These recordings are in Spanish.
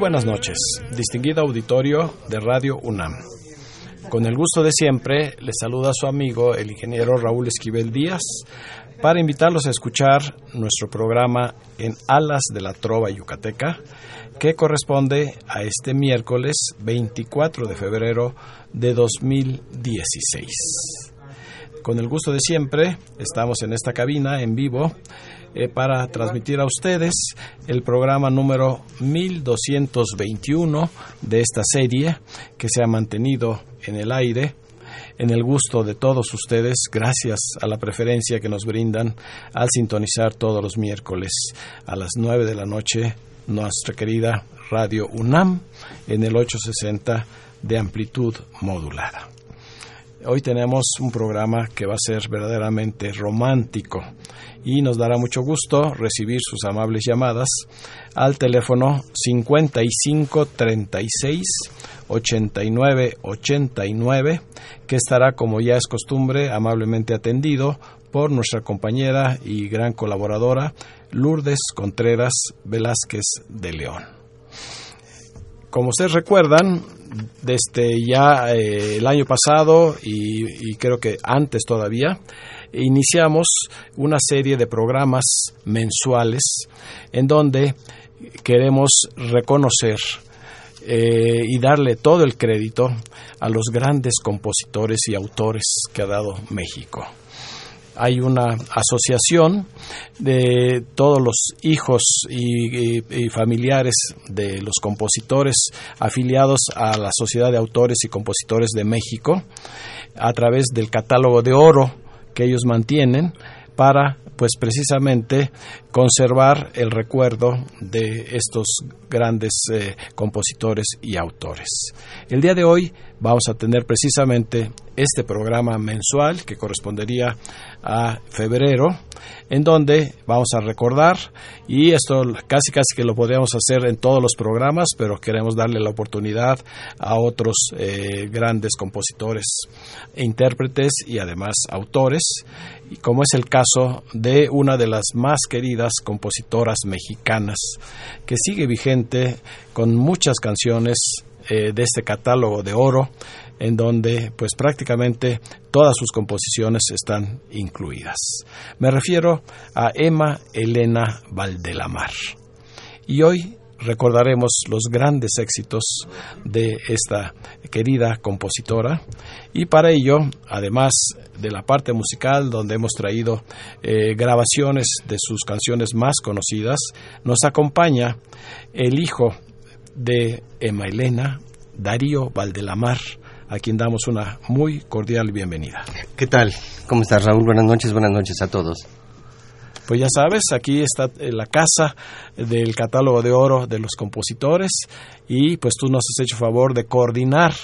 Buenas noches, distinguido auditorio de Radio UNAM. Con el gusto de siempre, le saluda su amigo el ingeniero Raúl Esquivel Díaz para invitarlos a escuchar nuestro programa en Alas de la Trova Yucateca, que corresponde a este miércoles 24 de febrero de 2016. Con el gusto de siempre, estamos en esta cabina en vivo eh, para transmitir a ustedes el programa número 1221 de esta serie que se ha mantenido en el aire en el gusto de todos ustedes, gracias a la preferencia que nos brindan al sintonizar todos los miércoles a las 9 de la noche nuestra querida Radio UNAM en el 860 de amplitud modulada. Hoy tenemos un programa que va a ser verdaderamente romántico y nos dará mucho gusto recibir sus amables llamadas al teléfono 55 36 89 89 que estará como ya es costumbre amablemente atendido por nuestra compañera y gran colaboradora Lourdes Contreras Velázquez de León. Como ustedes recuerdan, desde ya eh, el año pasado y, creo que antes todavía, iniciamos una serie de programas mensuales en donde queremos reconocer eh, y darle todo el crédito a los grandes compositores y autores que ha dado México hay una asociación de todos los hijos y, familiares de los compositores afiliados a la Sociedad de Autores y Compositores de México a través del catálogo de oro que ellos mantienen para pues precisamente conservar el recuerdo de estos grandes eh, compositores y autores. El día de hoy vamos a tener precisamente este programa mensual que correspondería a febrero, en donde vamos a recordar, y esto casi casi que lo podríamos hacer en todos los programas, pero queremos darle la oportunidad a otros eh, grandes compositores intérpretes y además autores, y como es el caso de una de las más queridas compositoras mexicanas, que sigue vigente con muchas canciones eh, de este catálogo de oro, en donde pues prácticamente todas sus composiciones están incluidas. Me refiero a Emma Elena Valdelamar. Y hoy recordaremos los grandes éxitos de esta querida compositora y para ello, además de la parte musical donde hemos traído eh, grabaciones de sus canciones más conocidas, nos acompaña el hijo de Emma Elena, Darío Valdelamar, a quien damos una muy cordial bienvenida. ¿Qué tal? ¿Cómo estás, Raúl? Buenas noches, buenas noches a todos. Pues ya sabes, aquí está la casa del catálogo de oro de los compositores y pues tú nos has hecho favor de coordinar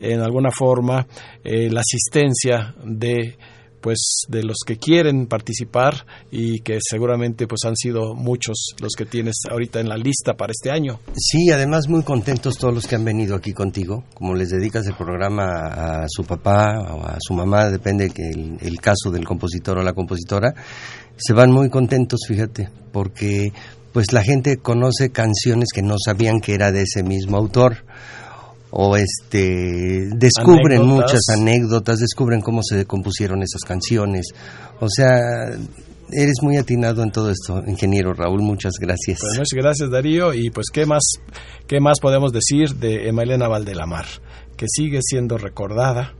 en alguna forma eh, la asistencia de pues de los que quieren participar y que seguramente pues han sido muchos los que tienes ahorita en la lista para este año. Sí, además muy contentos todos los que han venido aquí contigo, como les dedicas el programa a su papá o a su mamá, depende el, el caso del compositor o la compositora, se van muy contentos, fíjate, porque pues la gente conoce canciones que no sabían que era de ese mismo autor o este descubren anécdotas. muchas anécdotas, descubren cómo se compusieron esas canciones. O sea, eres muy atinado en todo esto, ingeniero Raúl, muchas gracias. Pues muchas gracias Darío y pues qué más qué más podemos decir de Emma Elena Valdelamar, que sigue siendo recordada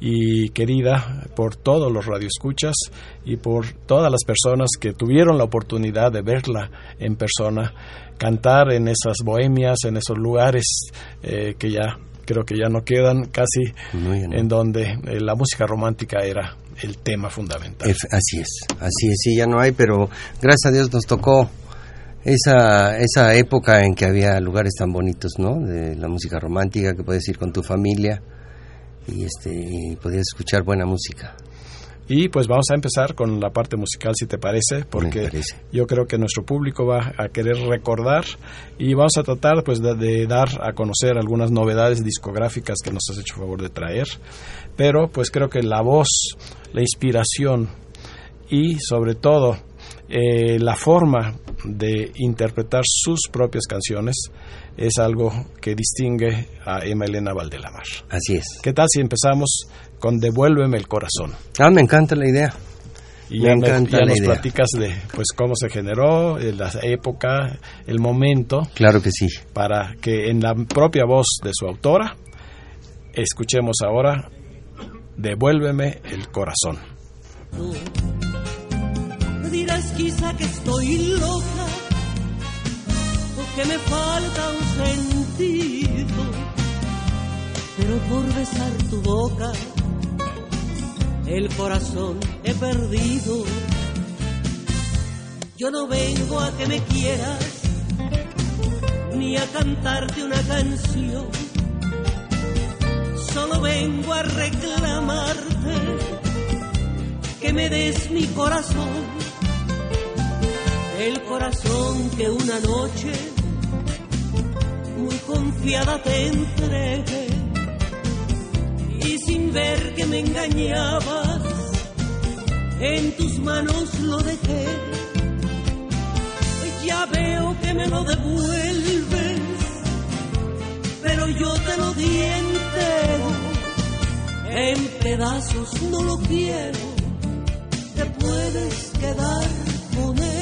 y querida por todos los radioescuchas y por todas las personas que tuvieron la oportunidad de verla en persona cantar en esas bohemias, en esos lugares eh, que ya creo que ya no quedan casi, en donde eh, la música romántica era el tema fundamental. Así es, así es, sí, ya no hay, pero gracias a Dios nos tocó esa, esa época en que había lugares tan bonitos, ¿no? De la música romántica que puedes ir con tu familia y este y podías escuchar buena música. Y pues vamos a empezar con la parte musical, si te parece, porque parece. yo creo que nuestro público va a querer recordar y vamos a tratar pues de, de dar a conocer algunas novedades discográficas que nos has hecho favor de traer. Pero pues creo que la voz, la inspiración y sobre todo eh, la forma de interpretar sus propias canciones es algo que distingue a Emma Elena Valdelamar. Así es. ¿Qué tal si empezamos con Devuélveme el corazón? Ah, me encanta la idea. Y Me ya, encanta ya la nos idea. platicas de pues cómo se generó, eh, la época, el momento, Claro que sí. para que en la propia voz de su autora escuchemos ahora Devuélveme el corazón. Dirás quizá que estoy loca o que me falta un sentido, pero por besar tu boca el corazón he perdido. Yo no vengo a que me quieras ni a cantarte una canción, solo vengo a reclamarte que me des mi corazón, el corazón que una noche muy confiada te entregué y sin ver que me engañabas, en tus manos lo dejé. Ya veo que me lo devuelves, pero yo te lo di entero, en pedazos no lo quiero te puedes quedar con él.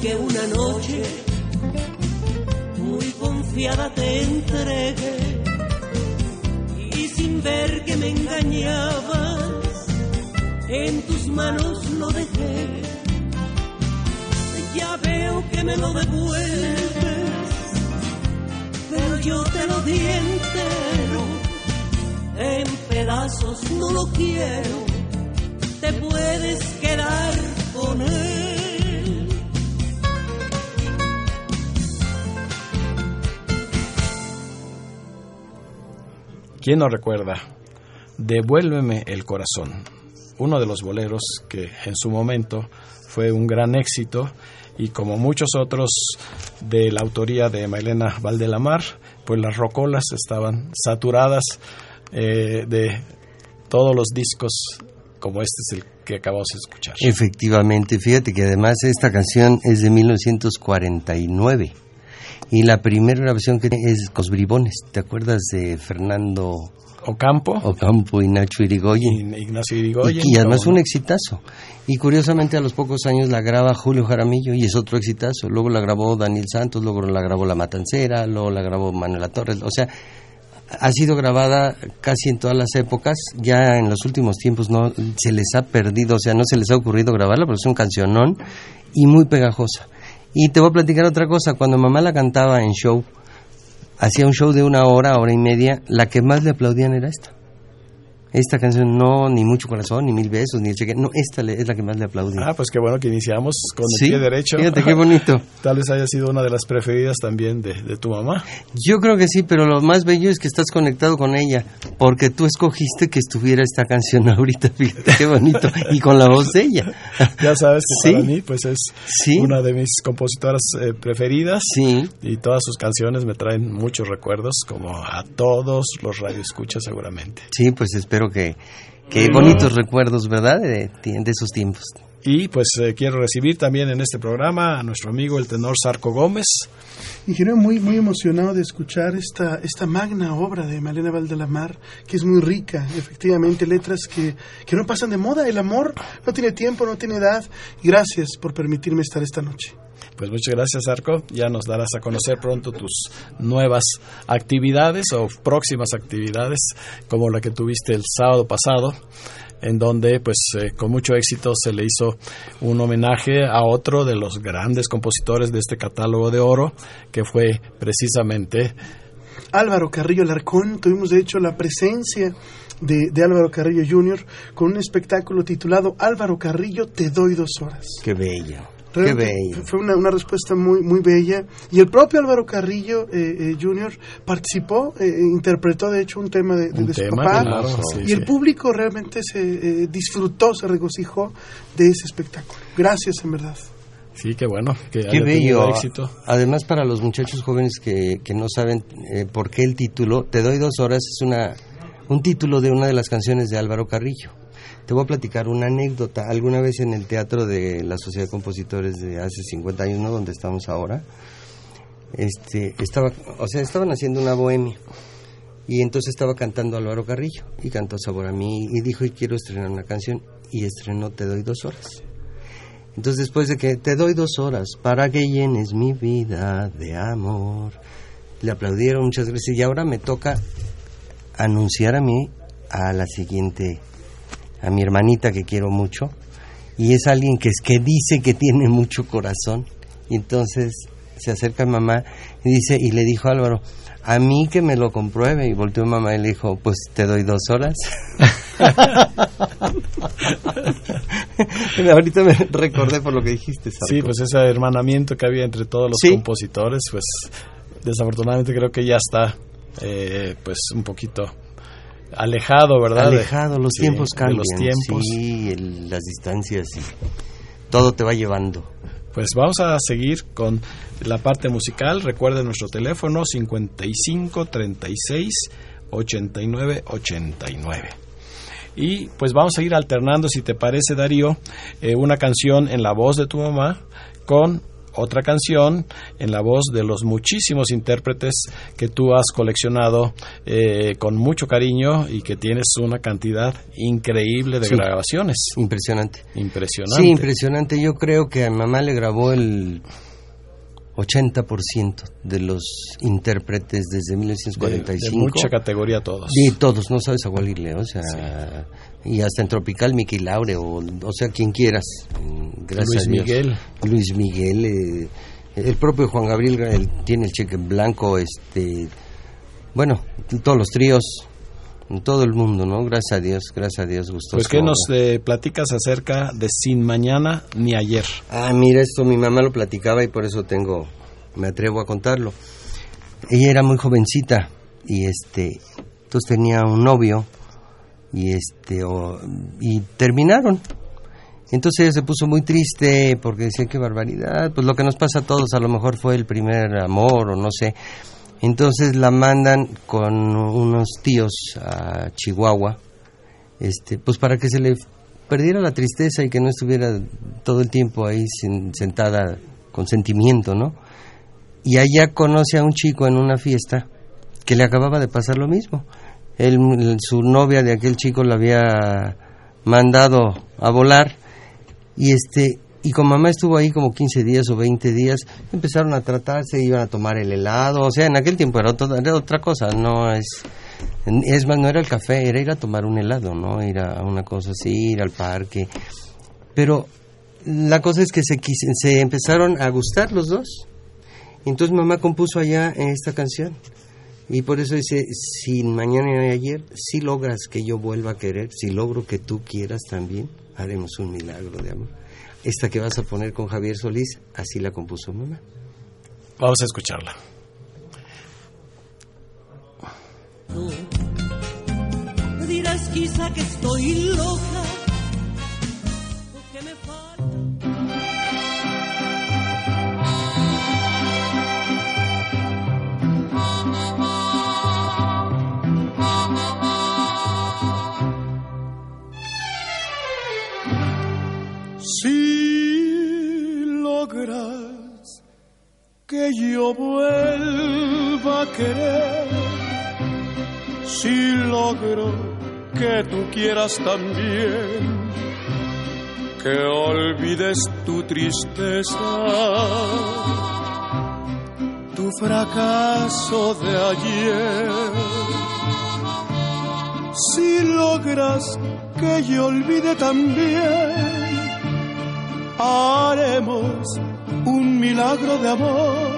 Que una noche muy confiada te entregué y sin ver que me engañabas, en tus manos lo dejé. Ya veo que me lo devuelves, pero yo te lo di entero, en pedazos no lo quiero, te puedes quedar con él. ¿Quién no recuerda? Devuélveme el corazón, uno de los boleros que en su momento fue un gran éxito y como muchos otros de la autoría de Mailena Valdelamar, pues las rocolas estaban saturadas eh, de todos los discos como este es el que acabamos de escuchar. Efectivamente, fíjate que además esta canción es de 1949 y la primera grabación que tiene es Los Bribones. ¿Te acuerdas de Fernando Ocampo Ocampo y Nacho Irigoyen? y Ignacio Irigoyen. y, y además un exitazo. Y curiosamente a los pocos años la graba Julio Jaramillo y es otro exitazo. Luego la grabó Daniel Santos, luego la grabó La Matancera, luego la grabó Manuela Torres. O sea, ha sido grabada casi en todas las épocas. Ya en los últimos tiempos no se les ha perdido, o sea, no se les ha ocurrido grabarla, pero es un cancionón y muy pegajosa. Y te voy a platicar otra cosa. Cuando mamá la cantaba en show, hacía un show de una hora, hora y media, la que más le aplaudían era esta. Esta canción no, ni mucho corazón, ni mil besos, ni el cheque. No, esta es la que más le aplaudían. Ah, pues qué bueno que iniciamos con el Sí, pie derecho. Fíjate qué bonito. Tal vez haya sido una de las preferidas también de, de tu mamá. Yo creo que sí, pero lo más bello es que estás conectado con ella, porque tú escogiste que estuviera esta canción ahorita, fíjate qué bonito, y con la voz de ella. Ya sabes que Sí. para mí pues es Sí. una de mis compositoras eh, preferidas Sí, y todas sus canciones me traen muchos recuerdos como a todos los radioescuchas seguramente. sí, pues espero que, que bonitos recuerdos, ¿verdad? De, de esos tiempos. Y pues eh, quiero recibir también en este programa a nuestro amigo el tenor Sarco Gómez. Ingeniero, muy, muy emocionado de escuchar esta, esta magna obra de Malena Valdelamar, que es muy rica, efectivamente, letras que, que no pasan de moda. El amor no tiene tiempo, no tiene edad. Gracias por permitirme estar esta noche. Pues muchas gracias, Arco. Ya nos darás a conocer pronto tus nuevas actividades o próximas actividades, como la que tuviste el sábado pasado, en donde, pues, eh, con mucho éxito se le hizo un homenaje a otro de los grandes compositores de este catálogo de oro, que fue precisamente Álvaro Carrillo Larcón. Tuvimos de hecho la presencia de, de Álvaro Carrillo Jr. con un espectáculo titulado Álvaro Carrillo, te doy dos horas. Qué bello. Qué bello. Fue una, una respuesta muy muy bella. Y el propio Álvaro Carrillo eh, eh, Jr. participó, eh, interpretó de hecho un tema de, de- un de su tema, papá. claro, sí, y el sí. público realmente se eh, disfrutó, se regocijó de ese espectáculo. Gracias, en verdad. Sí, qué bueno, que Qué bello. éxito. Además, para los muchachos jóvenes que, que no saben eh, por qué el título, Te doy dos horas, es una, un título de una de las canciones de Álvaro Carrillo. Te voy a platicar una anécdota. Alguna vez en el teatro de la Sociedad de Compositores de hace 50 años, ¿no? donde estamos ahora, este, estaba, o sea, estaban haciendo una bohemia. Y entonces estaba cantando Álvaro Carrillo y cantó Sabor a mí y dijo, y quiero estrenar una canción. Y estrenó Te doy dos horas. Entonces después de que te doy dos horas para que llenes mi vida de amor, le aplaudieron muchas veces y ahora me toca anunciar a mí a la siguiente, a mi hermanita que quiero mucho y es alguien que es que dice que tiene mucho corazón y entonces se acerca a mamá y dice y le dijo a Álvaro a mí que me lo compruebe y volteó mamá y le dijo pues te doy dos horas ahorita me recordé por lo que dijiste Sarko. Sí, pues ese hermanamiento que había entre todos los Sí. compositores, pues desafortunadamente creo que ya está eh, pues un poquito alejado, ¿verdad? Alejado los sí, tiempos cambian los tiempos. sí el- las distancias y todo te va llevando Pues vamos a seguir con la parte musical. Recuerden nuestro teléfono 55 36 89 89. Y pues vamos a ir alternando, si te parece, Darío, eh, una canción en la voz de tu mamá con otra canción en la voz de los muchísimos intérpretes que tú has coleccionado eh, con mucho cariño y que tienes una cantidad increíble de Sí. grabaciones. impresionante Impresionante. sí impresionante yo creo que a mamá le grabó el 80% de los intérpretes desde de, 1945 de mucha categoría todos. Sí, todos, no sabes a cuál irle, o sea, y hasta en Tropical Miki Laure, o, o sea, quien quieras. Gracias Luis a Dios. Miguel. Luis Miguel, eh, el propio Juan Gabriel el- tiene el cheque en blanco, este, bueno, todos los tríos, en todo el mundo, ¿no? Gracias a Dios, gracias a Dios, gustoso. Pues que nos eh, platicas acerca de Sin Mañana ni Ayer. Ah, mira, esto mi mamá lo platicaba y por eso tengo, me atrevo a contarlo. Ella era muy jovencita y este, entonces tenía un novio y este, y terminaron. Entonces ella se puso muy triste porque decía qué barbaridad, pues lo que nos pasa a todos a lo mejor fue el primer amor o no sé. Entonces la mandan con unos tíos a Chihuahua, este, pues para que se le perdiera la tristeza y que no estuviera todo el tiempo ahí sen- sentada con sentimiento, ¿no? Y allá conoce a un chico en una fiesta que le acababa de pasar lo mismo. Él, su novia de aquel chico la había mandado a volar y este y con mamá estuvo ahí como 15 días o 20 días, empezaron a tratarse, iban a tomar el helado, o sea, en aquel tiempo era, otra- cosa, no es es más, no era el café, era ir a tomar un helado, ¿no? Ir a una cosa así, ir al parque. Pero la cosa es que se, se empezaron a gustar los dos. Entonces mamá compuso allá esta canción. Y por eso dice, si mañana y ayer, si logras que yo vuelva a querer, si logro que tú quieras también, haremos un milagro de amor. Esta que vas a poner con Javier Solís, así la compuso mamá. Vamos a escucharla. Dirás quizá que estoy loca, que yo vuelva a querer, si logro que tú quieras también, que olvides tu tristeza, tu fracaso de ayer. Si logras que yo olvide también, haremos un milagro de amor,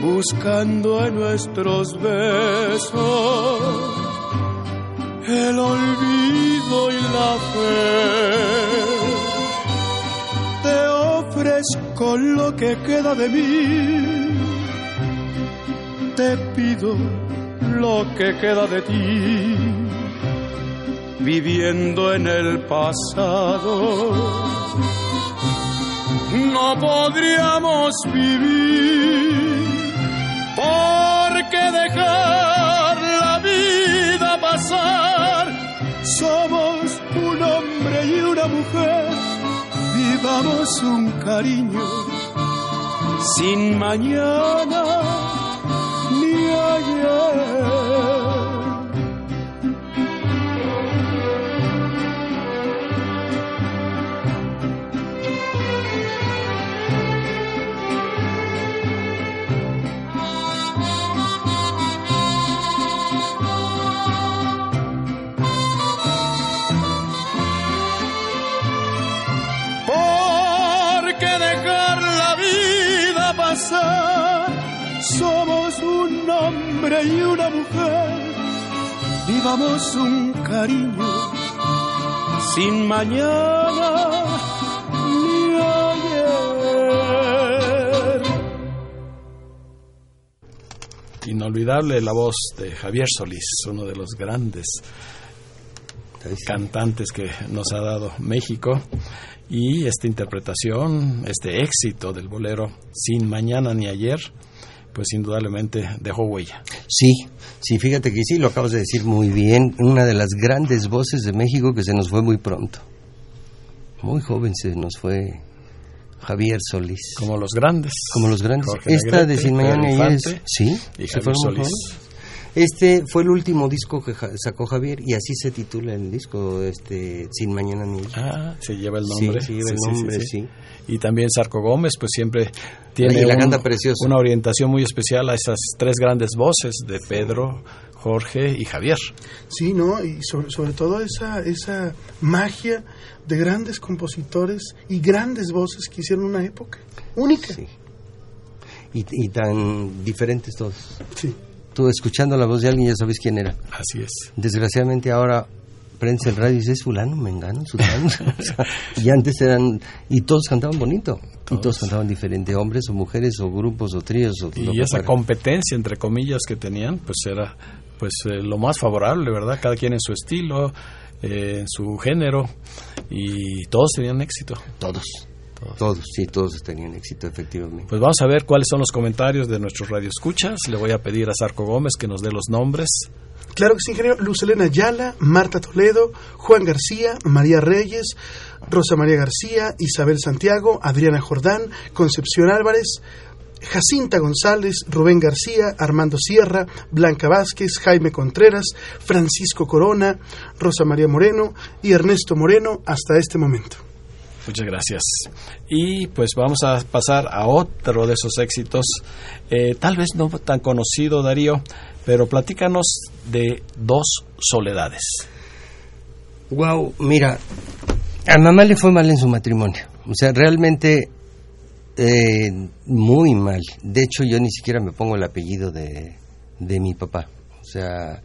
buscando en nuestros besos el olvido y la fe. Te ofrezco lo que queda de mí, te pido lo que queda de ti, viviendo en el pasado. No podríamos vivir porque dejar la vida pasar. Somos un hombre y una mujer, vivamos un cariño sin mañana ni ayer. Hombre y una mujer, vivamos un cariño sin mañana ni ayer. Inolvidable la voz de Javier Solís, uno de los grandes cantantes que nos ha dado México. Y esta interpretación, este éxito del bolero Sin Mañana ni Ayer, pues indudablemente dejó huella. Sí, sí, fíjate que sí, lo acabas de decir muy bien. Una de las grandes voces de México que se nos fue muy pronto. Muy joven se nos fue Javier Solís. Como los grandes. Como los grandes. Jorge Esta de Sin Mañana y es- Sí, y Javier Solís. jóvenes. Este fue el último disco que ja- sacó Javier y así se titula el disco, este Sin Mañana ni Ayer. Ah, se lleva el Sí, nombre. se lleva el nombre, sí. Y también Sarco Gómez, pues siempre tiene Y la un- canta precioso. una orientación muy especial a esas tres grandes voces de Pedro, Jorge y Javier. Sí, ¿no? Y sobre, sobre todo esa, esa magia de grandes compositores y grandes voces que hicieron una época única. Sí. Y, y tan diferentes todos. Sí. Tú escuchando la voz de alguien ya sabes quién era. Así es. Desgraciadamente ahora prendes el radio y dices fulano, mengano, sultano. O sea, y antes eran, y todos cantaban bonito. Y todos cantaban diferente, hombres o mujeres o grupos o tríos o Y esa fuera. competencia, entre comillas, que tenían, pues era pues eh, lo más favorable, ¿verdad? Cada quien en su estilo, eh, en su género, y todos tenían éxito. Todos. Todos, sí, todos tenían éxito, efectivamente. Pues vamos a ver cuáles son los comentarios de nuestros radioescuchas. Le voy a pedir a Sarco Gómez que nos dé los nombres. Claro que sí, ingeniero. Luz Elena Ayala, Marta Toledo, Juan García, María Reyes, Rosa María García, Isabel Santiago, Adriana Jordán, Concepción Álvarez, Jacinta González, Rubén García, Armando Sierra, Blanca Vázquez, Jaime Contreras, Francisco Corona, Rosa María Moreno y Ernesto Moreno hasta este momento. Muchas gracias. Y pues vamos a pasar a otro de esos éxitos, eh, tal vez no tan conocido, Darío, pero platícanos de Dos Soledades. Wow, mira, a mamá le fue mal en su matrimonio. O sea, realmente eh, muy mal. De hecho, yo ni siquiera me pongo el apellido de, de mi papá. O sea,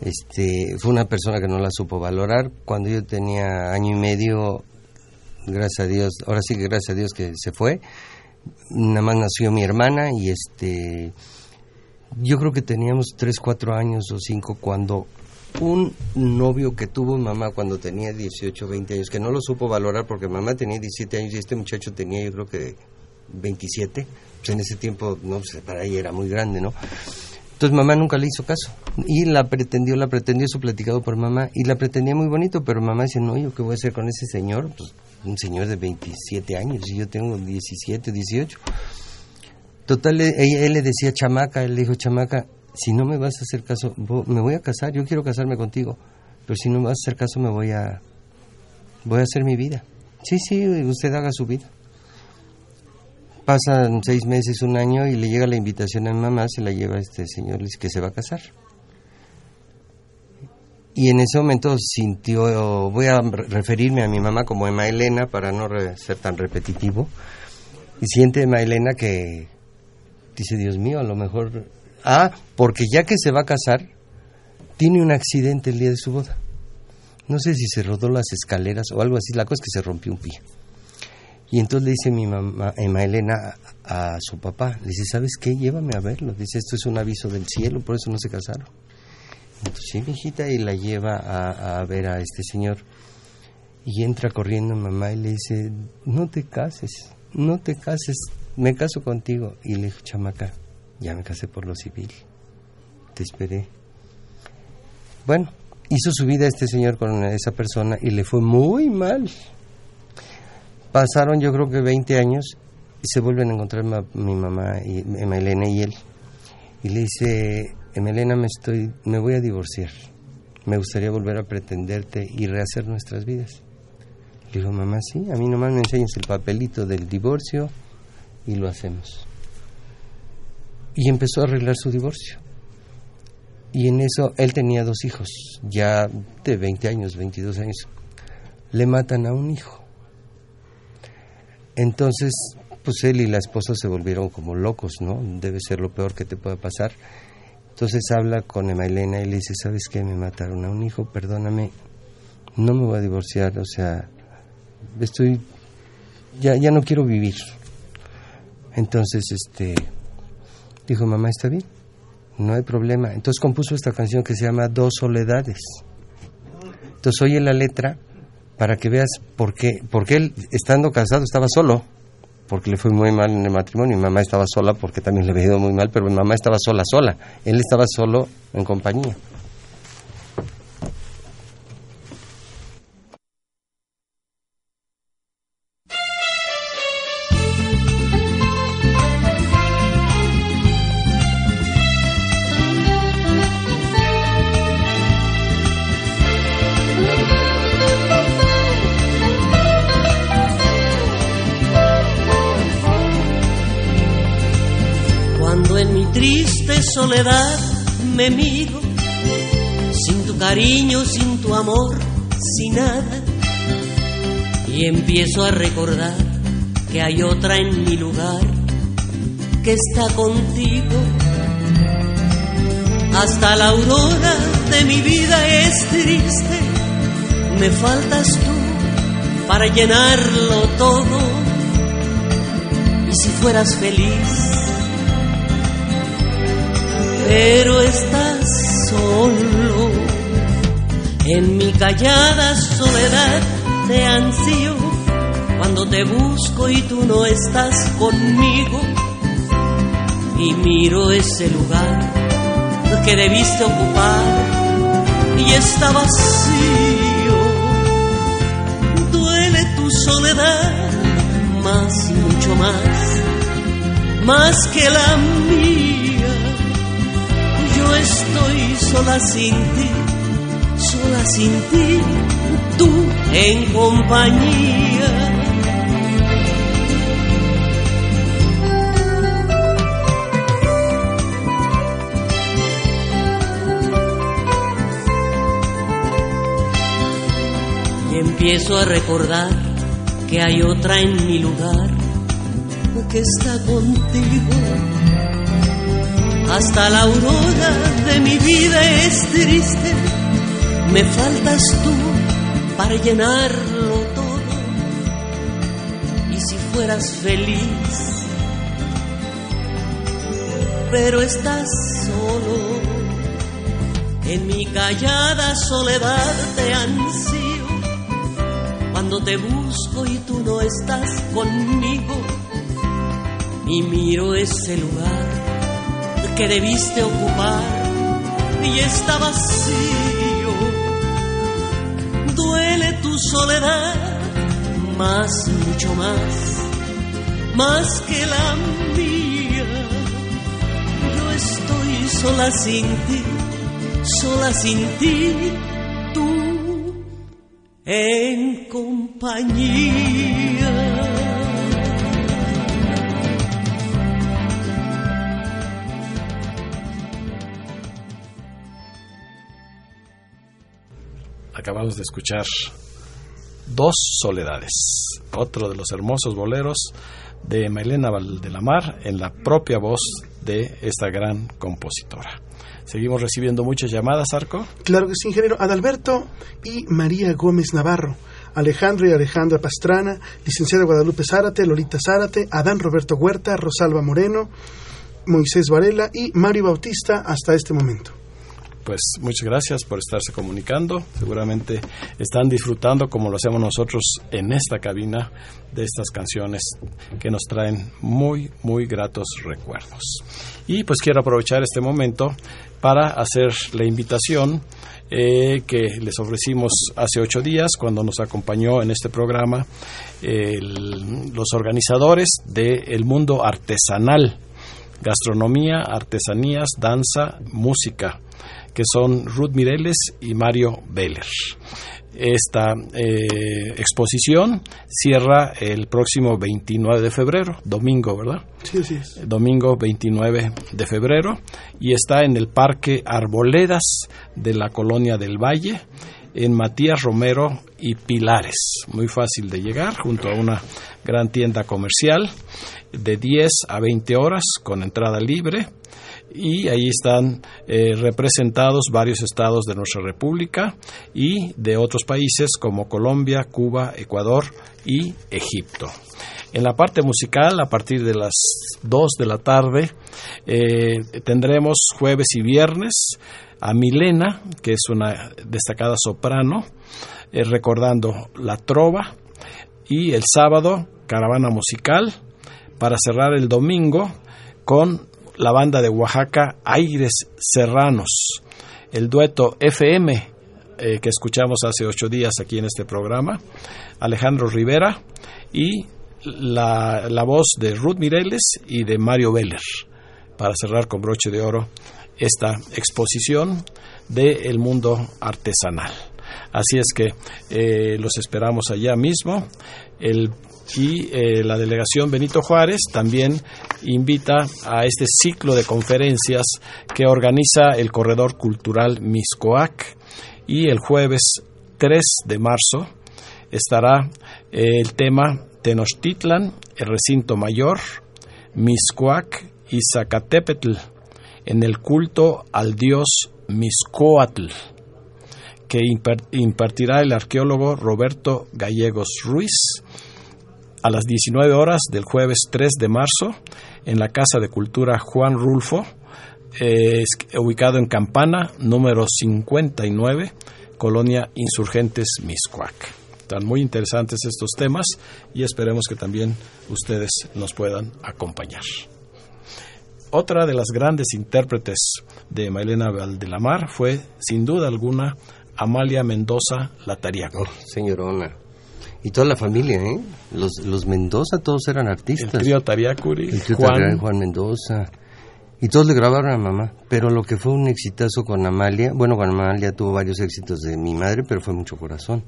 este, fue una persona que no la supo valorar. Cuando yo tenía año y medio, gracias a Dios, ahora sí que gracias a Dios que se fue. Nada más nació mi hermana y este, yo creo que teníamos tres, cuatro años o cinco cuando un novio que tuvo mamá cuando tenía 18, 20 años, que no lo supo valorar porque mamá tenía 17 años y este muchacho tenía yo creo que 27, pues en ese tiempo, no, pues para ella era muy grande, ¿no? Entonces mamá nunca le hizo caso y la pretendió, la pretendió, eso platicado por mamá y la pretendía muy bonito, pero mamá dice, no, ¿yo qué voy a hacer con ese señor? Pues un señor de 27 años y yo tengo 17, 18. Total, él, él le decía chamaca, él le dijo chamaca, si no me vas a hacer caso, me voy a casar, yo quiero casarme contigo, pero si no me vas a hacer caso me voy a voy a hacer mi vida. Sí, sí, usted haga su vida. Pasan seis meses, un año y le llega la invitación a mi mamá, se la lleva este señor que se va a casar. Y en ese momento sintió, voy a referirme a mi mamá como Emma Elena para no ser tan repetitivo, y siente Emma Elena que dice, Dios mío, a lo mejor... Ah, porque ya que se va a casar, tiene un accidente el día de su boda. No sé si se rodó las escaleras o algo así, la cosa es que se rompió un pie. Y entonces le dice mi mamá, Emma Elena, a, su papá, dice, ¿sabes qué? Llévame a verlo. Dice, esto es un aviso del cielo, por eso no se casaron. Sí, mi hijita, y la lleva a, ver a este señor. Y entra corriendo mamá y le dice, no te cases, no te cases, me caso contigo. Y le dijo, chamaca, ya me casé por lo civil, te esperé. Bueno, hizo su vida este señor con esa persona y le fue muy mal. Pasaron yo creo que 20 años y se vuelven a encontrar mi mamá y Elena y él. Y le dice, Emma Elena, me, estoy, me voy a divorciar. Me gustaría volver a pretenderte y rehacer nuestras vidas. Le dijo, mamá, sí, a mí nomás me enseñas el papelito del divorcio y lo hacemos. Y empezó a arreglar su divorcio. Y en eso él tenía dos hijos, ya de 20 años, 22 años. Le matan a un hijo. Entonces, pues él y la esposa se volvieron como locos, ¿no? Debe ser lo peor que te pueda pasar. Entonces habla con Emma Elena y le dice, ¿sabes qué? Me mataron a un hijo, perdóname, no me voy a divorciar, o sea, estoy, ya, ya no quiero vivir. Entonces, este, dijo, mamá, ¿está bien? no hay problema. Entonces compuso esta canción que se llama Dos Soledades. Entonces oye la letra para que veas por qué, porque él estando casado estaba solo, porque le fue muy mal en el matrimonio, mi mamá estaba sola porque también le había ido muy mal, pero mi mamá estaba sola, sola, él estaba solo en compañía. A recordar que hay otra en mi lugar que está contigo. Hasta la aurora de mi vida es triste, me faltas tú para llenarlo todo. Y si fueras feliz, pero estás solo. En mi callada soledad te ansío cuando te busco y tú no estás conmigo. Y miro ese lugar que debiste ocupar y está vacío. Duele tu soledad más, mucho más, más que la mía yo estoy sola sin ti, sola sin ti, tú en compañía. Empiezo a recordar que hay otra en mi lugar que está contigo. Hasta la aurora de mi vida es triste, me faltas tú para llenarlo todo. Y si fueras feliz, pero estás solo, en mi callada soledad te ansío, cuando te busco y tú no estás conmigo, y miro ese lugar que debiste ocupar y está vacío. Duele tu soledad más, mucho más, más que la mía. Yo estoy sola sin ti, sola sin ti, tú compañía. Acabamos de escuchar Dos Soledades, otro de los hermosos boleros de Melena Valdelamar en la propia voz de esta gran compositora. Seguimos recibiendo muchas llamadas, Arco. Claro que sí, ingeniero. Adalberto y María Gómez Navarro. Alejandro y Alejandra Pastrana, licenciada Guadalupe Zárate, Lolita Zárate, Adán Roberto Huerta, Rosalba Moreno, Moisés Varela y Mario Bautista hasta este momento pues muchas gracias por estarse comunicando. Seguramente están disfrutando como lo hacemos nosotros en esta cabina de estas canciones que nos traen muy, muy gratos recuerdos. Y pues quiero aprovechar este momento para hacer la invitación eh, que les ofrecimos hace ocho días cuando nos acompañó en este programa los organizadores del mundo artesanal, gastronomía, artesanías, danza, música que son Ruth Mireles y Mario Beller. Esta eh, exposición cierra el próximo 29 de febrero, domingo, ¿verdad? Sí, sí. Domingo 29 de febrero y está en el Parque Arboledas de la Colonia del Valle, en Matías Romero y Pilares. Muy fácil de llegar, junto a una gran tienda comercial de 10 a 20 horas con entrada libre y ahí están eh, representados varios estados de nuestra República y de otros países como Colombia, Cuba, Ecuador y Egipto. En la parte musical, a partir de las 2 de la tarde, eh, tendremos jueves y viernes a Milena, que es una destacada soprano, eh, recordando la trova, y el sábado, caravana musical, para cerrar el domingo con la banda de Oaxaca Aires Serranos, el dueto FM eh, que escuchamos hace ocho días aquí en este programa, Alejandro Rivera y la, la voz de Ruth Mireles y de Mario Veller, para cerrar con broche de oro esta exposición del el mundo artesanal. Así es que eh, los esperamos allá mismo. El y eh, la delegación Benito Juárez también invita a este ciclo de conferencias que organiza el Corredor Cultural Miscoac. Y el jueves 3 de marzo estará eh, el tema Tenochtitlan, el recinto mayor, Miscoac y Zacatepetl en el culto al dios Miscoatl que impartirá el arqueólogo Roberto Gallegos Ruiz a las 19 horas del jueves 3 de marzo en la Casa de Cultura Juan Rulfo, ubicado en Campana, número 59, Colonia Insurgentes Miscuac. Están muy interesantes estos temas y esperemos que también ustedes nos puedan acompañar. Otra de las grandes intérpretes de Mailena Valdelamar fue, sin duda alguna, Amalia Mendoza Latariaco. Oh, señorona. Y toda la familia, ¿eh? Los, los Mendoza, todos eran artistas. El trío Tariacuri, El tío Juan, Tariacuri, Juan Mendoza. Y todos le grabaron a mamá. Pero lo que fue un exitazo con Amalia, bueno, con Amalia tuvo varios éxitos de mi madre, pero fue mucho corazón.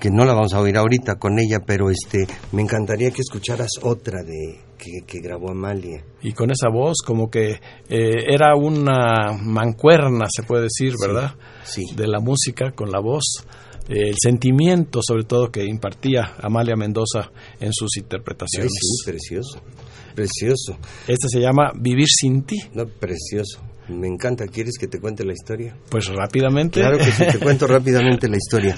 Que no la vamos a oír ahorita con ella, pero este me encantaría que escucharas otra de que, que grabó Amalia. y con esa voz como que eh, era una mancuerna, se puede decir, ¿verdad? Sí. De la música con la voz. El sentimiento, sobre todo, que impartía Amalia Mendoza en sus Ay, interpretaciones. sí, precioso. Precioso. Este se llama Vivir sin ti. No, precioso. Me encanta. ¿Quieres que te cuente la historia? Pues rápidamente. Claro que sí, te cuento rápidamente la historia.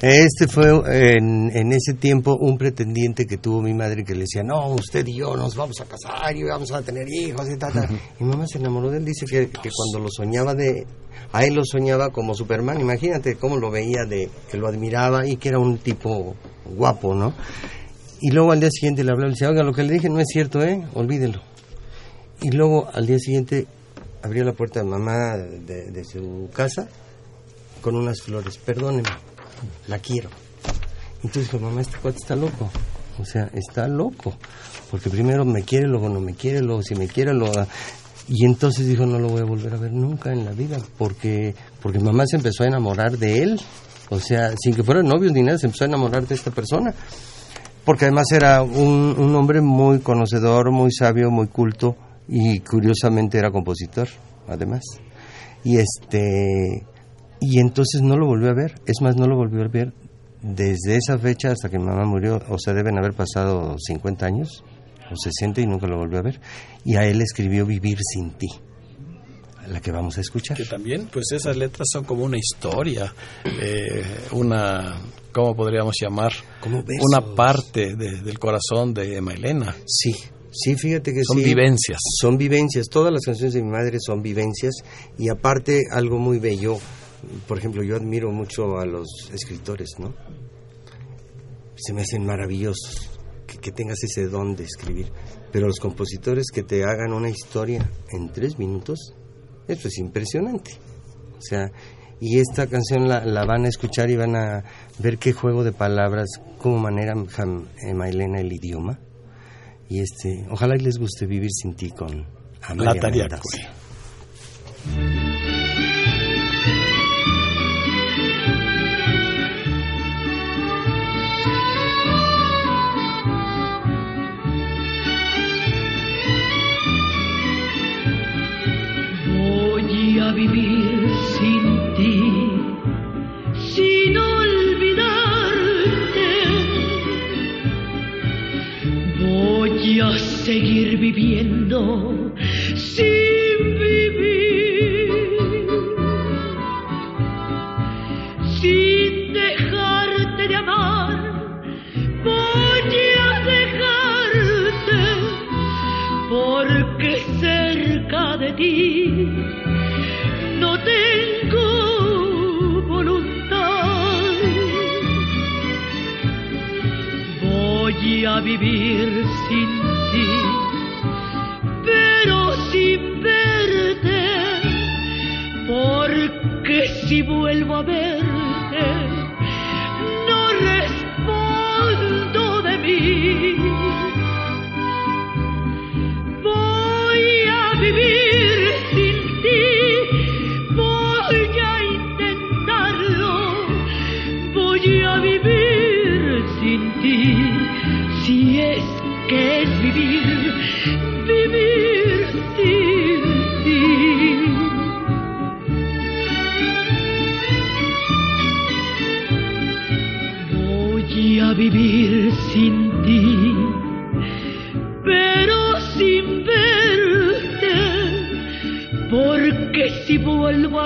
Este fue en, en ese tiempo un pretendiente que tuvo mi madre que le decía, no, usted y yo nos vamos a casar y vamos a tener hijos y tal, tal. Mi mamá se enamoró de él, dice que, que cuando lo soñaba de... A él lo soñaba como Superman, imagínate cómo lo veía, de que lo admiraba y que era un tipo guapo, ¿no? Y luego al día siguiente le habló y le decía, oiga, lo que le dije no es cierto, ¿eh? Olvídelo. Y luego al día siguiente abrió la puerta de mamá de, su casa con unas flores. Perdóneme, la quiero. Entonces dijo, mamá, este cuate está loco. O sea, está loco. Porque primero me quiere, luego no me quiere, luego si me quiere, lo... Y entonces dijo, no lo voy a volver a ver nunca en la vida. Porque, porque mamá se empezó a enamorar de él. O sea, sin que fueran novios ni nada, se empezó a enamorar de esta persona. Porque además era un, un hombre muy conocedor, muy sabio, muy culto y curiosamente era compositor, además. Y este y entonces no lo volvió a ver, es más, no lo volvió a ver desde esa fecha hasta que mi mamá murió, o sea, deben haber pasado 50 años o 60 y nunca lo volvió a ver. Y a él escribió Vivir sin ti, la que vamos a escuchar. Que también, pues esas letras son como una historia, eh, una, ¿cómo podríamos llamar? Una parte de- del corazón de Mailena. Sí, sí, fíjate que Son sí. vivencias. Son vivencias, todas las canciones de mi madre son vivencias y aparte algo muy bello, por ejemplo, yo admiro mucho a los escritores, ¿no? Se me hacen maravillosos que, que tengas ese don de escribir, pero los compositores que te hagan una historia en tres minutos, eso es impresionante. O sea, y esta canción la, la van a escuchar y van a ver qué juego de palabras, cómo manera Mailena el idioma. Y este, ojalá y les guste vivir sin ti con Amalia La. Mendoza. Voy a vivir sin vivir, sin dejarte de amar. Voy a dejarte porque cerca de ti no tengo voluntad. Voy a vivir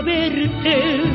saberte.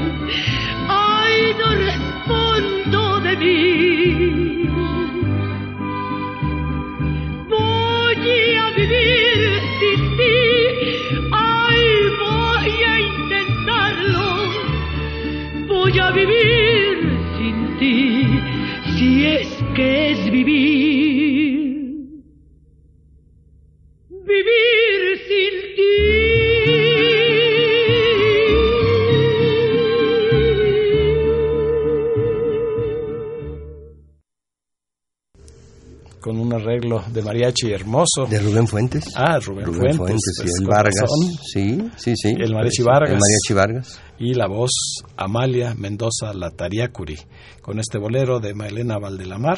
De mariachi hermoso. De Rubén Fuentes. Ah, Rubén, Rubén Fuentes. Fuentes y pues, el con Vargas. Sí, sí, sí. El Mariachi Vargas. El Mariachi Vargas. y la voz Amalia Mendoza Latariacuri, con este bolero de Maelena Valdelamar,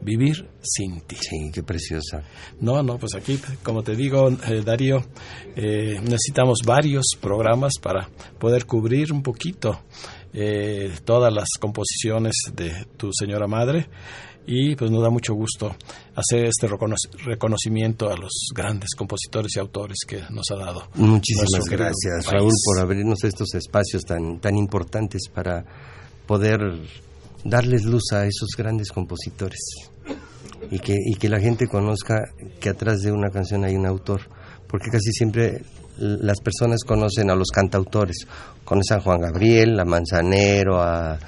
Vivir sin ti. Sí, qué preciosa. No, no, pues aquí, como te digo, eh, Darío, eh, necesitamos varios programas para poder cubrir un poquito eh, todas las composiciones de tu señora madre y pues nos da mucho gusto hacer este recono- reconocimiento a los grandes compositores y autores que nos ha dado. Muchísimas gracias. Raúl, por abrirnos estos espacios tan, tan importantes para poder darles luz a esos grandes compositores y que, y que la gente conozca que atrás de una canción hay un autor, porque casi siempre las personas conocen a los cantautores, conocen a Juan Gabriel, a Manzanero, a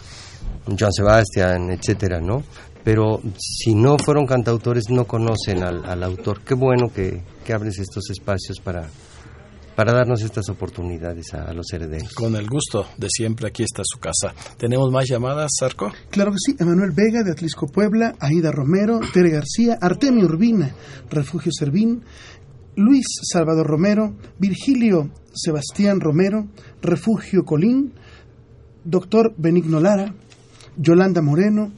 Joan Sebastián, etcétera, ¿no? Pero si no fueron cantautores no conocen al, al autor. Qué bueno que, que abres estos espacios para, para darnos estas oportunidades a, a los herederos. Con el gusto de siempre, aquí está su casa. ¿Tenemos más llamadas, Sarco? Claro que sí, Emanuel Vega de Atlisco Puebla, Aida Romero, Tere García, Artemio Urbina, Refugio Servín, Luis Salvador Romero, Virgilio Sebastián Romero, Refugio Colín, Doctor Benigno Lara, Yolanda Moreno,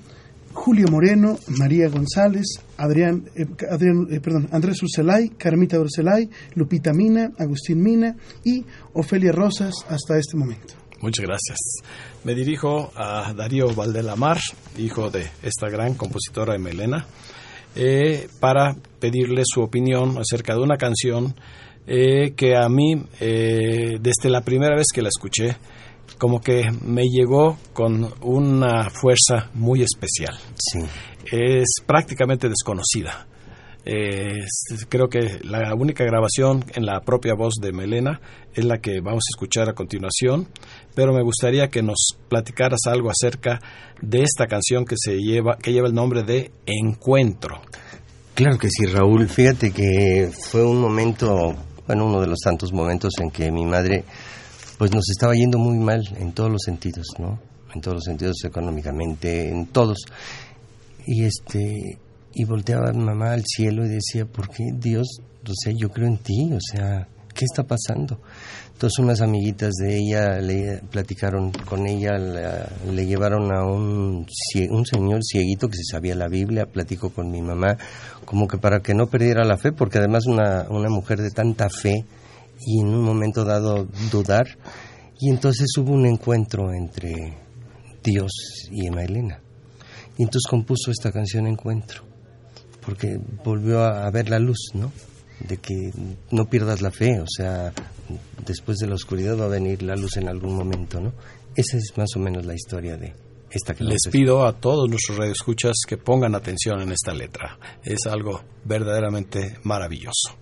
Julio Moreno, María González, Adrián, eh, Adrián eh, perdón, Andrés Urcelay, Carmita Urcelay, Lupita Mina, Agustín Mina y Ofelia Rosas hasta este momento. Muchas gracias. Me dirijo a Darío Valdelamar, hijo de esta gran compositora Emelena, eh, para pedirle su opinión acerca de una canción eh, que a mí, desde la primera vez que la escuché, como que me llegó con una fuerza muy especial. Sí. Es prácticamente desconocida. Eh, creo que la única grabación en la propia voz de Melena es la que vamos a escuchar a continuación, pero me gustaría que nos platicaras algo acerca de esta canción que se lleva que lleva el nombre de Encuentro. Claro que sí, Raúl. Fíjate que fue un momento, bueno, uno de los tantos momentos en que mi madre pues nos estaba yendo muy mal en todos los sentidos, ¿no? En todos los sentidos económicamente, en todos. Y este y volteaba mamá al cielo y decía, ¿por qué Dios? O sea, yo creo en ti, o sea, ¿qué está pasando? Entonces unas amiguitas de ella le platicaron con ella, la- le llevaron a un, un señor cieguito que se sabía la Biblia, platicó con mi mamá, como que para que no perdiera la fe, porque además una, una mujer de tanta fe y en un momento dado dudar, y entonces hubo un encuentro entre Dios y Emma Elena. Y entonces compuso esta canción Encuentro, porque volvió a, ver la luz, ¿no? De que no pierdas la fe, o sea, después de la oscuridad va a venir la luz en algún momento, ¿no? Esa es más o menos la historia de esta que Les pido a todos nuestros radioescuchas que pongan atención en esta letra. Es algo verdaderamente maravilloso.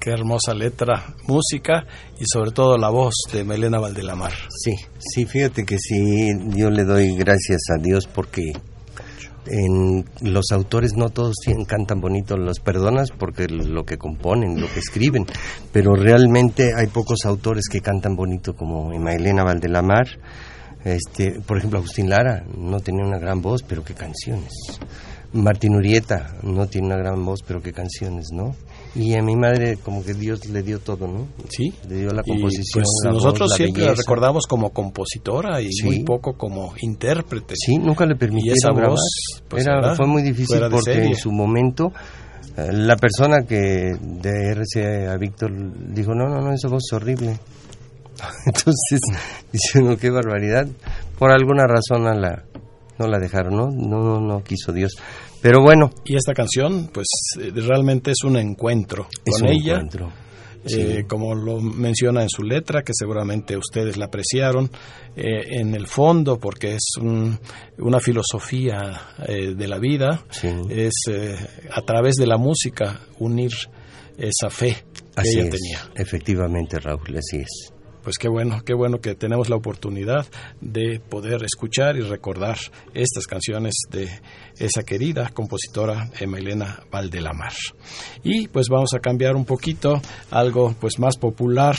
Qué hermosa letra, música y sobre todo la voz de Melena Valdelamar. Sí, sí, fíjate que sí, yo le doy gracias a Dios porque en los autores no todos cantan bonito, los perdonas porque lo que componen, lo que escriben, pero realmente hay pocos autores que cantan bonito como Elena Valdelamar, este, por ejemplo Agustín Lara no tenía una gran voz, pero qué canciones. Martín Urieta no tiene una gran voz, pero qué canciones, ¿no? Y a mi madre como que Dios le dio todo, ¿no? Sí. Le dio la composición, pues, la voz, nosotros la siempre la recordamos como compositora y Sí. muy poco como intérprete. Sí, nunca le permitieron esa grabar. voz, pues, Era, fue muy difícil porque en su momento eh, la persona que de RC a Víctor dijo, no, no, no, esa voz es horrible. Entonces, dice uno, qué barbaridad. Por alguna razón a la, no la dejaron, ¿no? No, no, no quiso Dios. Pero bueno. Y esta canción, pues eh, realmente es un encuentro es con un ella. encuentro. eh, como lo menciona en su letra, que seguramente ustedes la apreciaron, eh, en el fondo, porque es un- una filosofía eh, de la vida, Sí. es a través de la música unir esa fe que Así ella es. tenía. Efectivamente, Raúl, así es. Pues qué bueno, qué bueno que tenemos la oportunidad de poder escuchar y recordar estas canciones de esa querida compositora Emma Elena Valdelamar. Y pues vamos a cambiar un poquito, algo pues más popular,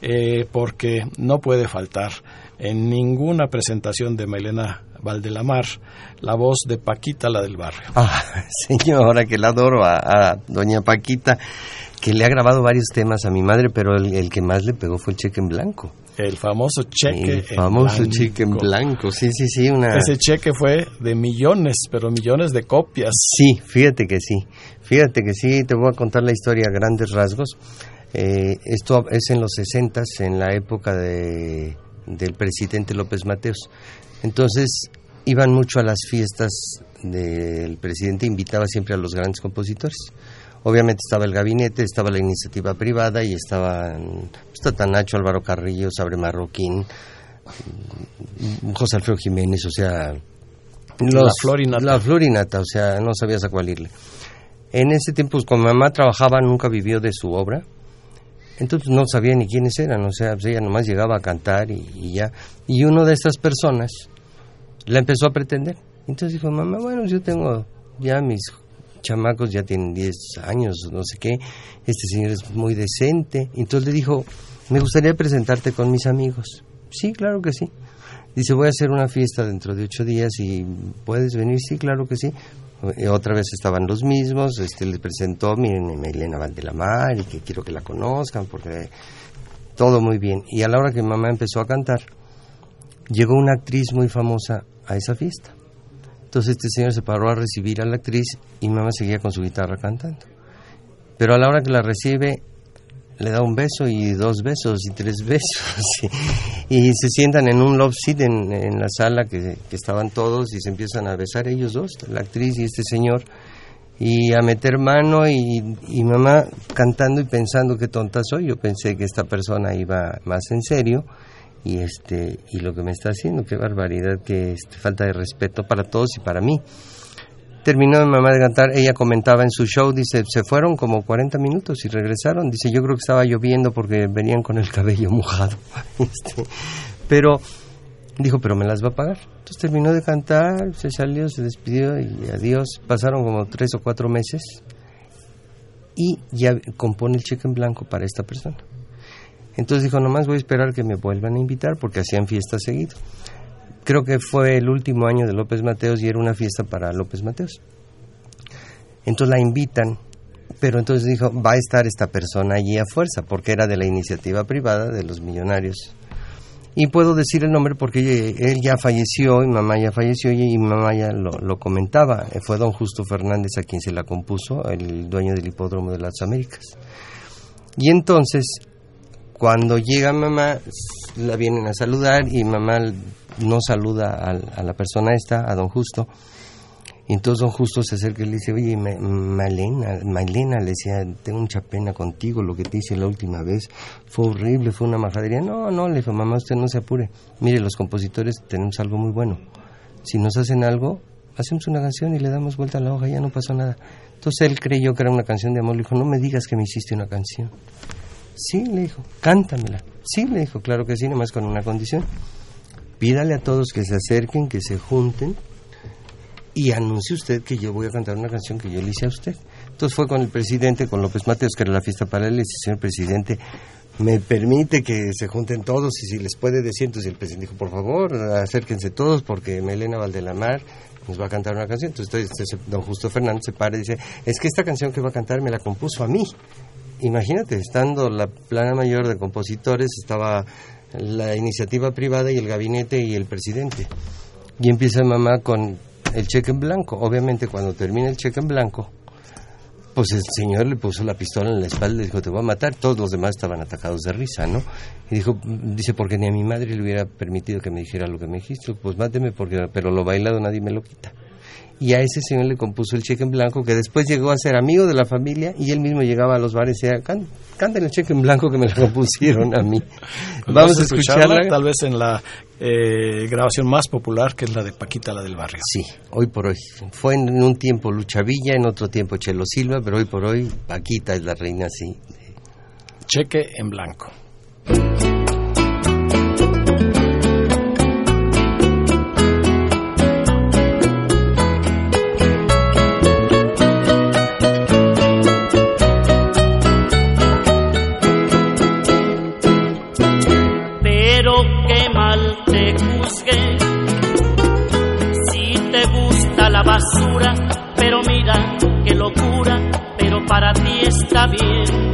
eh, porque no puede faltar en ninguna presentación de Emma Elena Valdelamar la voz de Paquita, la del barrio. Ah, señora, que la adoro a doña Paquita, que le ha grabado varios temas a mi madre, pero el, el que más le pegó fue el cheque en blanco. El famoso cheque. el en famoso blanco. cheque en blanco, sí, sí, sí, una... Ese cheque fue de millones, pero millones de copias. Sí, fíjate que sí, fíjate que sí, te voy a contar la historia a grandes rasgos. Eh, esto es en los 60 en la época de, del presidente López Mateos. Entonces iban mucho a las fiestas del presidente, invitaba siempre a los grandes compositores. Obviamente estaba el gabinete, estaba la iniciativa privada y estaban pues, Tatanacho, Álvaro Carrillo, Sabre Marroquín, José Alfredo Jiménez, o sea, La flor y nata. la flor y nata, o sea, no sabías a cuál irle. En ese tiempo, pues, cuando mamá trabajaba, nunca vivió de su obra. Entonces no sabía ni quiénes eran, o sea, pues, ella nomás llegaba a cantar y, y ya. Y uno de estas personas la empezó a pretender. Entonces dijo, mamá, bueno, yo tengo ya mis chamacos, ya tienen 10 años, no sé qué. Este señor es muy decente. Entonces le dijo, me gustaría presentarte con mis amigos. Sí, claro que sí. Dice, voy a hacer una fiesta dentro de ocho días y puedes venir. Sí, claro que sí. Eh, Otra vez estaban los mismos, este le presentó, miren, Elena Valdelamar y que quiero que la conozcan porque todo muy bien. Y a la hora que mamá empezó a cantar, llegó una actriz muy famosa a esa fiesta. Entonces este señor se paró a recibir a la actriz y mamá seguía con su guitarra cantando. Pero a la hora que la recibe, le da un beso y dos besos y tres besos. Y, y se sientan en un love seat en, en la sala que, que estaban todos y se empiezan a besar ellos dos, la actriz y este señor. Y a meter mano y, y mamá cantando y pensando qué tonta soy. Yo pensé que esta persona iba más en serio y este y lo que me está haciendo qué barbaridad qué este, falta de respeto para todos y para mí. Terminó mi mamá de cantar ella comentaba en su show dice se fueron como 40 minutos y regresaron dice yo creo que estaba lloviendo porque venían con el cabello mojado Este, pero dijo pero me las va a pagar entonces terminó de cantar se salió se despidió y adiós. Pasaron como tres o cuatro meses y ya compone el cheque en blanco para esta persona entonces dijo, nomás voy a esperar que me vuelvan a invitar porque hacían fiestas seguido. Creo que fue el último año de López Mateos y era una fiesta para López Mateos. Entonces la invitan, pero entonces dijo, va a estar esta persona allí a fuerza porque era de la iniciativa privada de los millonarios. Y puedo decir el nombre porque él ya falleció y mamá ya falleció y mamá ya lo, lo comentaba. Fue don Justo Fernández a quien se la compuso, el dueño del hipódromo de las Américas. Y entonces cuando llega mamá, la vienen a saludar y mamá no saluda a, la persona esta, a don Justo. Y entonces don Justo se acerca y le dice, oye, Ma- Malena, Malena, le decía, tengo mucha pena contigo, lo que te hice la última vez fue horrible, fue una majadería. No, no, le dijo, mamá, usted no se apure. Mire, los compositores tenemos algo muy bueno. Si nos hacen algo, hacemos una canción y le damos vuelta a la hoja, ya no pasó nada. Entonces él creyó que era una canción de amor, le dijo, no me digas que me hiciste una canción. Sí, le dijo, cántamela. Sí, le dijo, claro que sí, nomás con una condición. Pídale a todos que se acerquen, que se junten y anuncie usted que yo voy a cantar una canción que yo le hice a usted. Entonces fue con el presidente, con López Mateos, que era la fiesta para él, y dice, señor presidente, me permite que se junten todos y si les puede decir, entonces el presidente dijo, por favor, acérquense todos porque Melena Valdelamar nos va a cantar una canción. Entonces, don Justo Fernández se para y dice, es que esta canción que va a cantar me la compuso a mí. Imagínate, estando la plana mayor de compositores, estaba la iniciativa privada y el gabinete y el presidente. Y empieza mamá con el cheque en blanco. Obviamente cuando termina el cheque en blanco, pues el señor le puso la pistola en la espalda y dijo, te voy a matar. Todos los demás estaban atacados de risa, ¿no? Y dijo, dice, porque ni a mi madre le hubiera permitido que me dijera lo que me dijiste. Pues máteme, porque, pero lo bailado nadie me lo quita. Y a ese señor le compuso el cheque en blanco que después llegó a ser amigo de la familia y él mismo llegaba a los bares y decía, "Can- canten el cheque en blanco que me lo compusieron a mí. Pues Vamos a escucharla. tal vez en la eh, grabación más popular, que es la de Paquita, la del barrio. Sí, hoy por hoy. Fue en un tiempo Lucha Villa, en otro tiempo Chelo Silva, pero hoy por hoy Paquita es la reina, sí. Cheque en blanco. Está bien.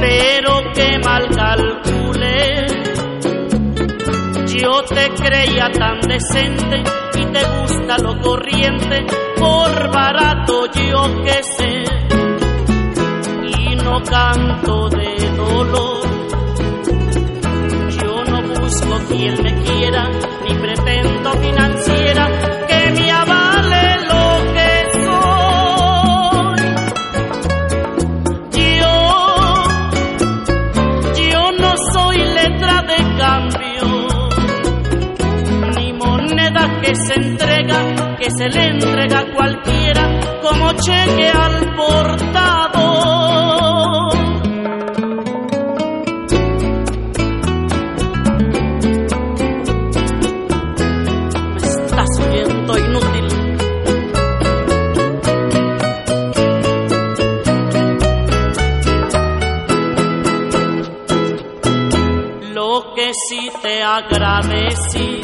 Pero qué mal calculé. Yo te creía tan decente y te gusta lo corriente, por barato yo que sé. Y no canto de dolor. Yo no busco quien me quiera, ni pretendo financiera se entrega, que se le entrega a cualquiera como cheque al portador. me estás oyendo inútil. Lo que sí te agradecí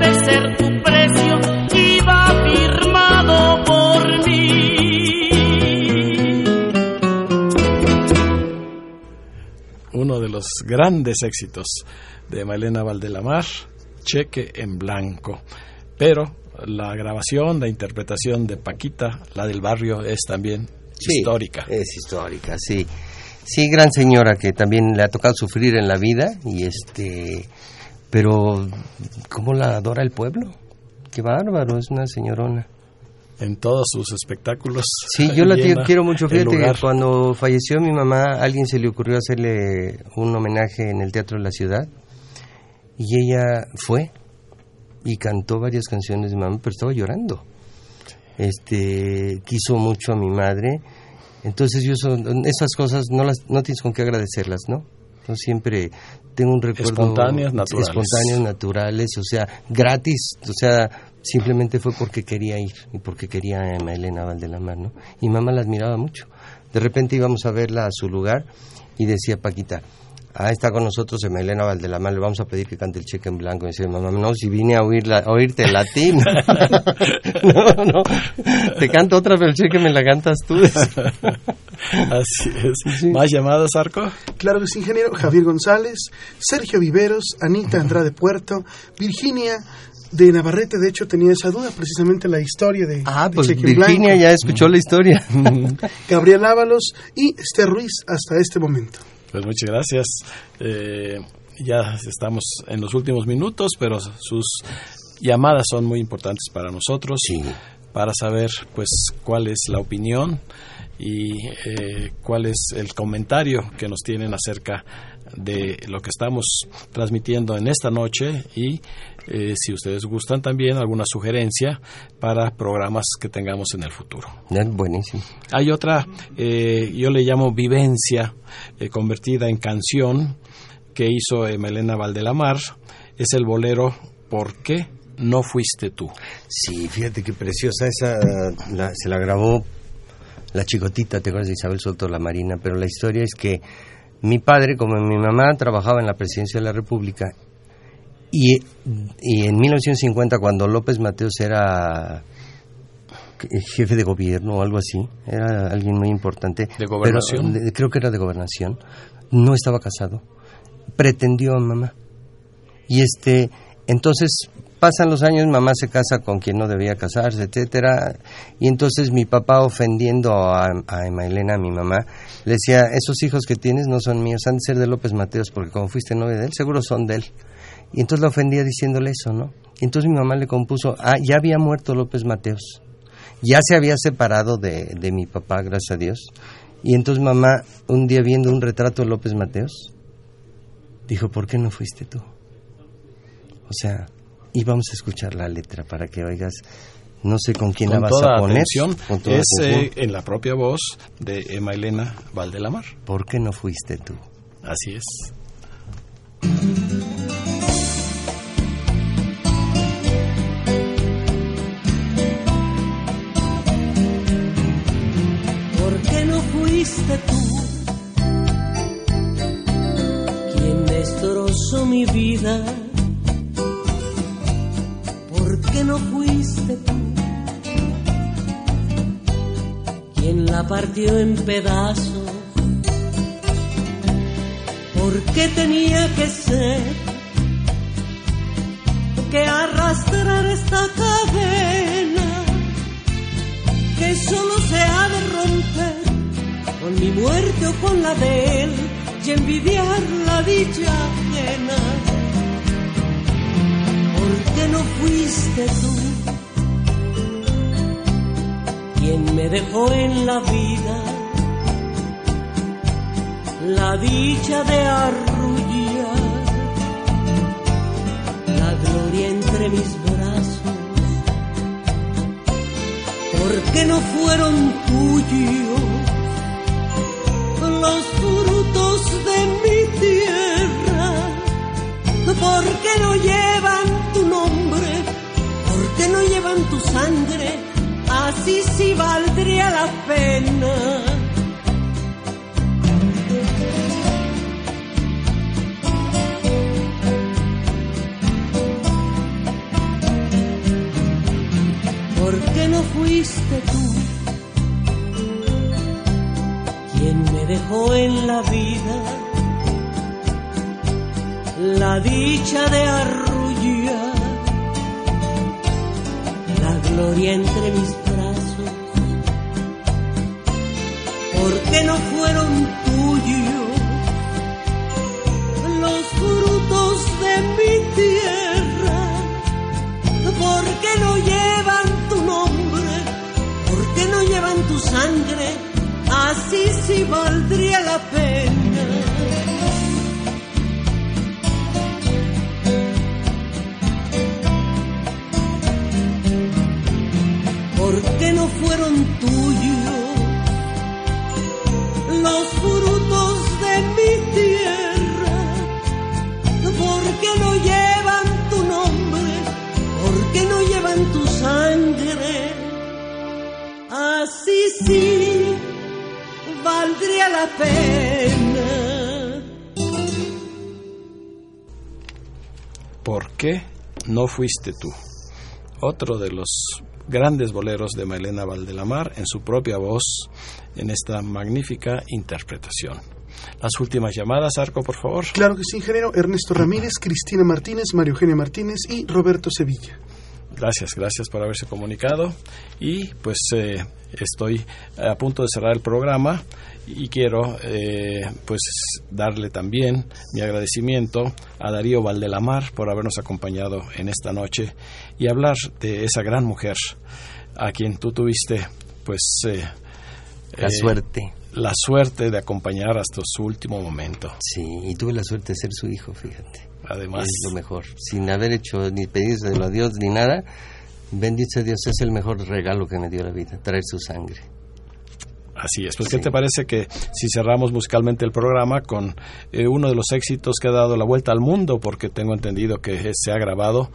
debe ser tu precio y va firmado por mí. Uno de los grandes éxitos de Malena Valdelamar, Cheque en blanco. Pero la grabación, la interpretación de Paquita, la del barrio, es también Sí, histórica. Es histórica, sí. Sí, gran señora que también le ha tocado sufrir en la vida y este, pero cómo la adora el pueblo. Qué bárbaro, es una señorona. En todos sus espectáculos. Sí, yo la quiero mucho. Fíjate que cuando falleció mi mamá, a alguien se le ocurrió hacerle un homenaje en el Teatro de la Ciudad y ella fue y cantó varias canciones de mamá, pero estaba llorando. Este, quiso mucho a mi madre. Entonces yo son, esas cosas no las no tienes con qué agradecerlas, ¿no? Yo siempre tengo un recuerdo Espontáneas, naturales. o sea, gratis, o sea, simplemente fue porque quería ir y porque quería a Elena Valdelamar, ¿no? Y mamá la admiraba mucho. De repente íbamos a verla a su lugar y decía Paquita, ah, está con nosotros Emma Elena Valdelamar, le vamos a pedir que cante el cheque en blanco. Y decía mamá, no, si vine a, oírla, a oírte latín. no, no, te canto otra, pero el cheque me la cantas tú. Así es. ¿Más llamadas, Arco? Claro que sí, ingeniero. Javier González, Sergio Viveros, Anita Andrade Puerto, Virginia de Navarrete, de hecho tenía esa duda, precisamente la historia de, Ah, de pues Cheque en Virginia Blanco. ya escuchó la historia. Gabriel Ábalos y Esther Ruiz hasta este momento. Pues muchas gracias. Eh, ya estamos en los últimos minutos, pero sus llamadas son muy importantes para nosotros, Sí. para saber pues cuál es la opinión y eh, cuál es el comentario que nos tienen acerca de lo que estamos transmitiendo en esta noche y eh, si ustedes gustan también alguna sugerencia para programas que tengamos en el futuro. Es buenísimo. Hay otra, eh, yo le llamo vivencia, eh, convertida en canción, que hizo Melena Valdelamar es el bolero ¿Por qué no fuiste tú? Sí, fíjate qué preciosa esa, la- se la grabó la chicotita, te acuerdas de Isabel Soto La Marina, pero la historia es que mi padre, como mi mamá trabajaba en la presidencia de la República, y, y en 1950, cuando López Mateos era jefe de gobierno o algo así, era alguien muy importante. ¿De gobernación? pero, de- creo que era de gobernación. No estaba casado. Pretendió a mamá. Y este, entonces pasan los años, mamá se casa con quien no debía casarse, etcétera, y entonces mi papá ofendiendo a, a Emma Elena, a mi mamá, le decía, esos hijos que tienes no son míos, han de ser de López Mateos, porque como fuiste novia de él, seguro son de él. Y entonces la ofendía diciéndole eso, ¿no? Y entonces mi mamá le compuso, ah, ya había muerto López Mateos, ya se había separado de, de mi papá, gracias a Dios. Y entonces mamá, un día viendo un retrato de López Mateos, dijo, ¿por qué no fuiste tú? O sea, y vamos a escuchar la letra para que oigas, no sé con quién la vas toda a poner. atención, con toda es atención. eh, en la propia voz de Emma Elena Valdelamar. ¿Por qué no fuiste tú? Así es. Fuiste tú quien destrozó mi vida? ¿Por qué no fuiste tú quien la partió en pedazos? ¿Por qué tenía que ser que arrastrar esta cadena? que solo se ha de romper con mi muerte o con la de él y envidiar la dicha ajena. ¿Por qué no fuiste tú quien me dejó en la vida la dicha de arrullar la gloria entre mis brazos? ¿Por qué no fueron tuyos ¿Por qué no llevan tu nombre? ¿Por qué no llevan tu sangre? Así sí valdría la pena. ¿Por qué no fuiste tú quien me dejó en la vida la dicha de arrullar la gloria entre mis brazos? ¿Por qué no fueron tuyos los frutos de mi tierra? ¿Por qué no llevan tu nombre? ¿Por qué no llevan tu sangre? Así sí valdría la pena. La pena. ¿Por qué no fuiste tú? Otro de los grandes boleros de Maelena Valdelamar en su propia voz en esta magnífica interpretación. Las últimas llamadas, Arco, por favor. Claro que sí, ingeniero. Ernesto Ramírez, Cristina Martínez, María Eugenia Martínez y Roberto Sevilla. Gracias, gracias por haberse comunicado. Y pues eh, estoy a punto de cerrar el programa y quiero eh, pues darle también mi agradecimiento a Darío Valdelamar por habernos acompañado en esta noche y hablar de esa gran mujer a quien tú tuviste pues eh, La eh, suerte. la suerte de acompañar hasta su último momento. Sí, y tuve la suerte de ser su hijo, fíjate. Además, es lo mejor. Sin haber hecho ni pedírselo a Dios ni nada, bendito Dios, es el mejor regalo que me dio la vida, traer su sangre. Así es. Pues, ¿qué te parece que si cerramos musicalmente el programa con eh, uno de los éxitos que ha dado la vuelta al mundo? Porque tengo entendido que se ha grabado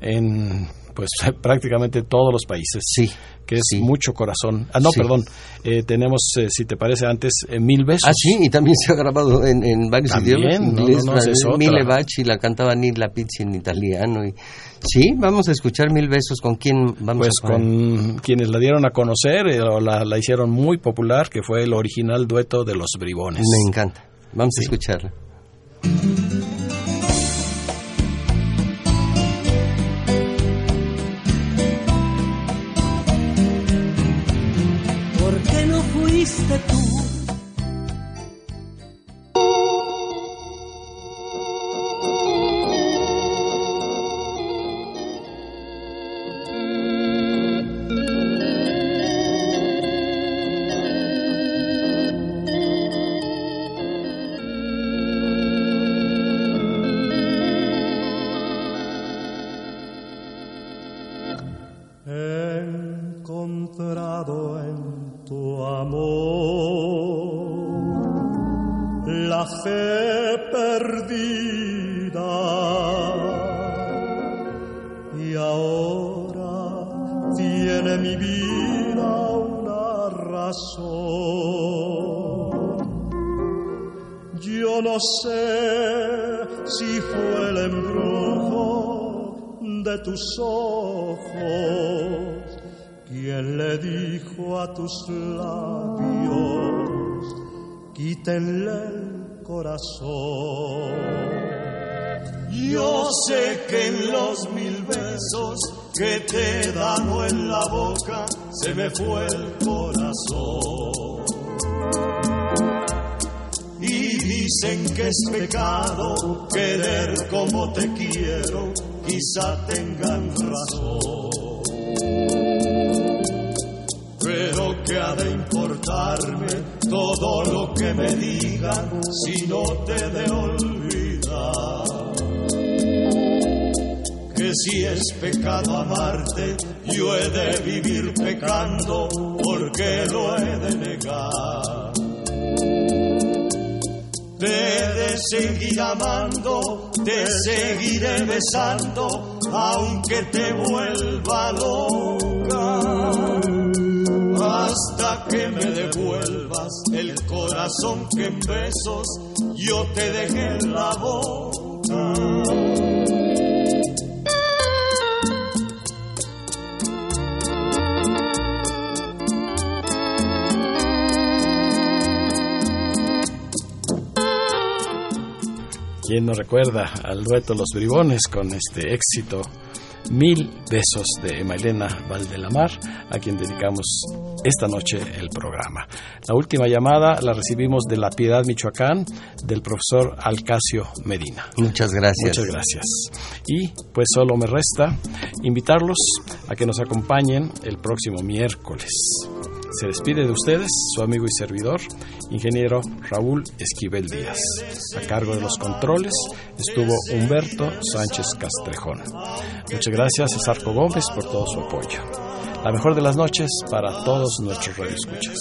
en pues prácticamente todos los países. Sí. Que es mucho corazón. Ah, no, perdón. Eh, tenemos, eh, si te parece, antes Mil Besos. Ah, sí, y también se ha grabado en, varios idiomas. Inglés, no, Mille Baci la cantaba Nila Pizzi en italiano. Y, sí, vamos a escuchar Mil Besos. ¿Con quién vamos pues a con quienes la dieron a conocer o la, la, hicieron muy popular, que fue el original dueto de Los Bribones. Me encanta. Vamos a escucharla. Como te quiero, quizá tengan razón. que ha de importarme todo lo que me digan si no te de olvidar. Que si es pecado amarte, yo he de vivir pecando porque lo he de negar. Te de seguir amando, te seguiré besando, aunque te vuelva loca hasta que me devuelvas el corazón que en besos yo te dejé en la boca. ¿Quién no recuerda al dueto Los Bribones con este éxito Mil besos de Mailena Valdelamar, a quien dedicamos esta noche el programa. La última llamada la recibimos de La Piedad, Michoacán, del profesor Alcacio Medina. Muchas gracias. Muchas gracias. Y pues solo me resta invitarlos a que nos acompañen el próximo miércoles. Se despide de ustedes su amigo y servidor, ingeniero Raúl Esquivel Díaz. A cargo de los controles estuvo Humberto Sánchez Castrejón. Muchas gracias a Sarco Gómez por todo su apoyo. La mejor de las noches para todos nuestros radioescuchas.